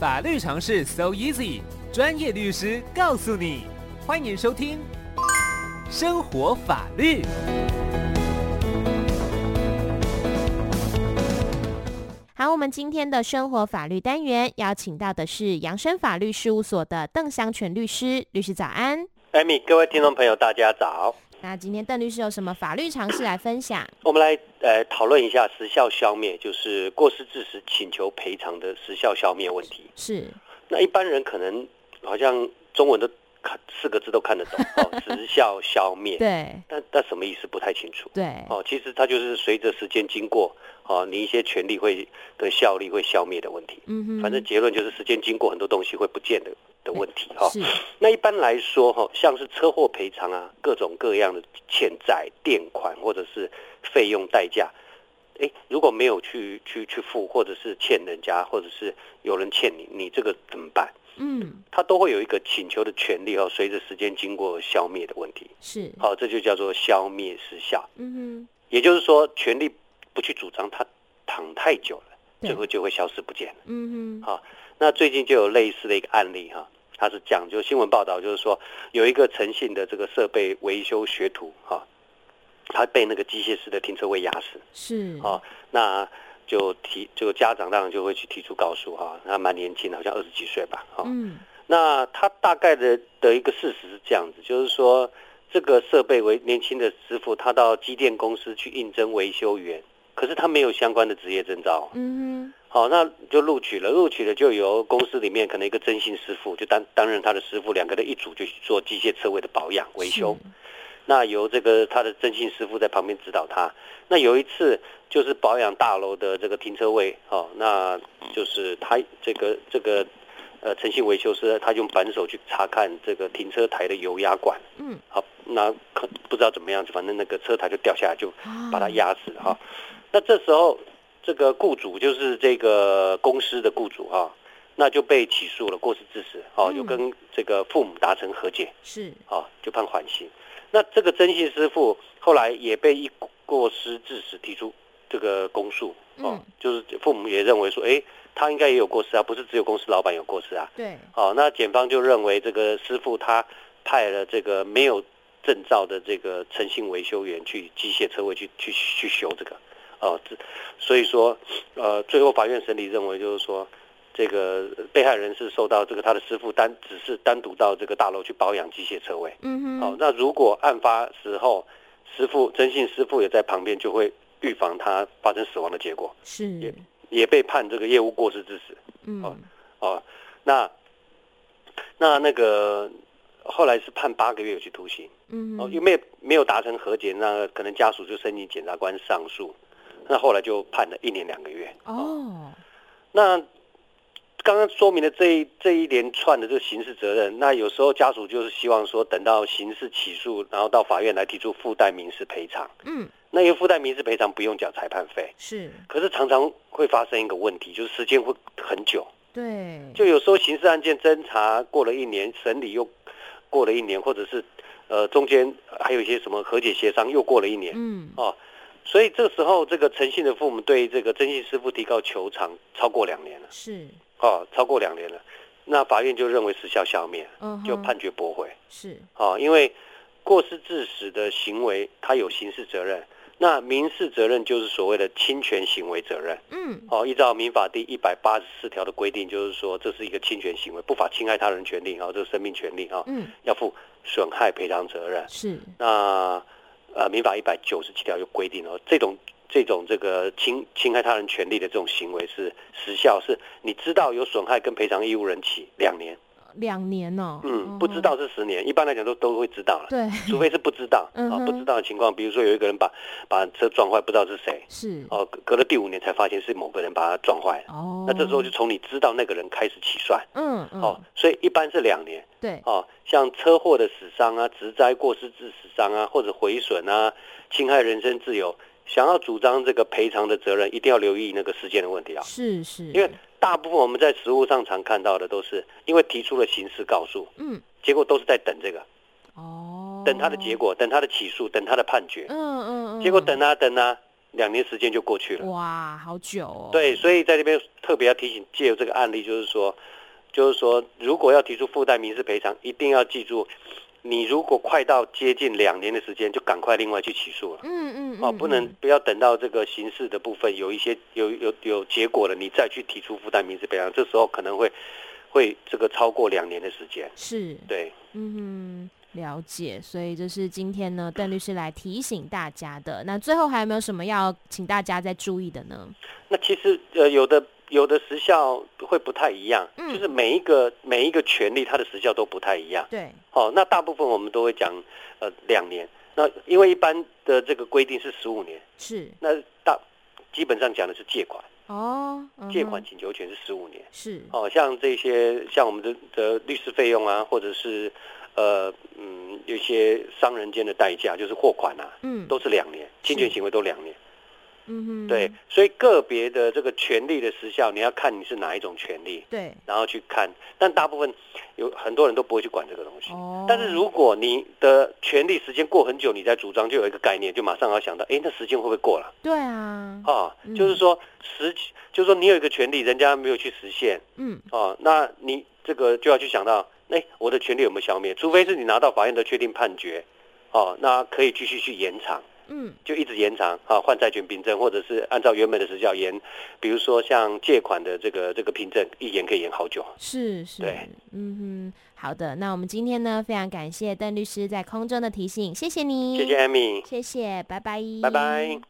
法律常识 so easy，专业律师告诉你。欢迎收听生活法律。好，我们今天的生活法律单元邀请到的是扬升法律事务所的邓祥全律师，律师早安。艾米，各位听众朋友，大家早。那今天邓律师有什么法律常识来分享？我们来呃讨论一下时效消灭，就是过失致死请求赔偿的时效消灭问题。是。那一般人可能好像中文都看四个字都看得懂哦，时效消灭。对。但但什么意思不太清楚。对。哦，其实它就是随着时间经过，哦，你一些权利会的效力会消灭的问题。嗯哼。反正结论就是时间经过，很多东西会不见的。的问题哈，那一般来说哈，像是车祸赔偿啊，各种各样的欠债、垫款或者是费用代价，哎，如果没有去去去付，或者是欠人家，或者是有人欠你，你这个怎么办？嗯，他都会有一个请求的权利哦，随着时间经过消灭的问题。是，好，这就叫做消灭失效。嗯哼，也就是说，权利不去主张，它躺太久了，最后就会消失不见了。嗯哼，好。那最近就有类似的一个案例哈，他是讲就新闻报道，就是说有一个诚信的这个设备维修学徒哈，他被那个机械式的停车位压死，是。啊，那就提这个家长当然就会去提出告诉哈，他蛮年轻的，好像二十几岁吧，哈，嗯，那他大概的的一个事实是这样子，就是说这个设备为年轻的师傅，他到机电公司去应征维修员，可是他没有相关的职业证照，嗯。好，那就录取了。录取了就由公司里面可能一个征信师傅就担担任他的师傅，两个人一组就去做机械车位的保养维修。那由这个他的征信师傅在旁边指导他。那有一次就是保养大楼的这个停车位，哦，那就是他这个这个呃诚信维修师，他用扳手去查看这个停车台的油压管。嗯，好，那可不知道怎么样子，反正那个车台就掉下来，就把它压死了哈。那这时候。这个雇主就是这个公司的雇主哈、哦，那就被起诉了，过失致死，哦，有跟这个父母达成和解，是，哦，就判缓刑。那这个征信师傅后来也被一过失致死提出这个公诉，哦，就是父母也认为说，哎，他应该也有过失啊，不是只有公司老板有过失啊，对，哦，那检方就认为这个师傅他派了这个没有证照的这个诚信维修员去机械车位去去去修这个。哦，这所以说，呃，最后法院审理认为，就是说，这个被害人是受到这个他的师傅单只是单独到这个大楼去保养机械车位。嗯哼。哦，那如果案发时候师傅征信师傅也在旁边，就会预防他发生死亡的结果。是。也也被判这个业务过失致死。嗯。哦哦，那那那个后来是判八个月有期徒刑。嗯。哦，因为没有达成和解，那可能家属就申请检察官上诉。那后来就判了一年两个月。哦，那刚刚说明了这一这一连串的这个刑事责任，那有时候家属就是希望说，等到刑事起诉，然后到法院来提出附带民事赔偿。嗯，那因为附带民事赔偿不用缴裁判费。是，可是常常会发生一个问题，就是时间会很久。对，就有时候刑事案件侦查过了一年，审理又过了一年，或者是呃中间还有一些什么和解协商又过了一年。嗯，哦。所以这时候，这个诚信的父母对这个征信师傅提告求偿超过两年了，是哦，超过两年了，那法院就认为时效消灭，就判决驳回，是哦，因为过失致死的行为，他有刑事责任，那民事责任就是所谓的侵权行为责任，嗯，哦，依照民法第一百八十四条的规定，就是说这是一个侵权行为，不法侵害他人权利，啊，这个生命权利啊，嗯，要负损害赔偿责任，是。那。呃，民法一百九十七条有规定哦，这种这种这个侵侵害他人权利的这种行为是时效，是你知道有损害跟赔偿义务人起两年，两年哦，嗯，不知道是十年，一般来讲都都会知道了，对，除非是不知道啊，不知道的情况，比如说有一个人把把车撞坏，不知道是谁，是。哦，隔了第五年才发现是某个人把他撞坏了，哦，那这时候就从你知道那个人开始起算，嗯，哦，所以一般是两年。对，哦，像车祸的死伤啊、职灾过失致死伤啊，或者毁损啊、侵害人身自由，想要主张这个赔偿的责任，一定要留意那个时间的问题啊。是是，因为大部分我们在实务上常看到的都是因为提出了刑事告诉，嗯，结果都是在等这个，哦，等他的结果，等他的起诉，等他的判决，嗯嗯嗯，结果等啊等啊，两年时间就过去了，哇，好久哦。对，所以在这边特别要提醒，借由这个案例，就是说，就是说，如果要提出附带民事赔偿，一定要记住，你如果快到接近两年的时间，就赶快另外去起诉了。嗯嗯，嗯，哦，不能不要等到这个刑事的部分有一些有有有结果了，你再去提出附带民事赔偿，这时候可能会会这个超过两年的时间。是，对，嗯哼。了解，所以这是今天呢，邓律师来提醒大家的。那最后还有没有什么要请大家再注意的呢？那其实呃，有的有的时效会不太一样，嗯，就是每一个每一个权利它的时效都不太一样。对，好，那大部分我们都会讲呃两年。那因为一般的这个规定是十五年，是。那大基本上讲的是借款。哦，借款请求权是十五年，是。哦，像这些像我们的的律师费用啊，或者是。呃嗯，有些商人间的代价就是货款啊，嗯，都是两年，侵权行为都两年，嗯哼，对，所以个别的这个权利的时效，你要看你是哪一种权利，对，然后去看，但大部分有很多人都不会去管这个东西，哦，但是如果你的权利时间过很久，你再主张，就有一个概念，就马上要想到，哎，那时间会不会过了？对啊，啊，就是说实，就是说你有一个权利，人家没有去实现，嗯，哦，那你这个就要去想到。哎、欸，我的权利有没有消灭？除非是你拿到法院的确定判决，哦，那可以继续去延长，嗯，就一直延长，啊，换债权凭证，或者是按照原本的时效延，比如说像借款的这个这个凭证，一延可以延好久。是是，对，嗯哼，好的，那我们今天呢，非常感谢邓律师在空中的提醒，谢谢你，谢谢艾米谢谢，拜拜，拜拜。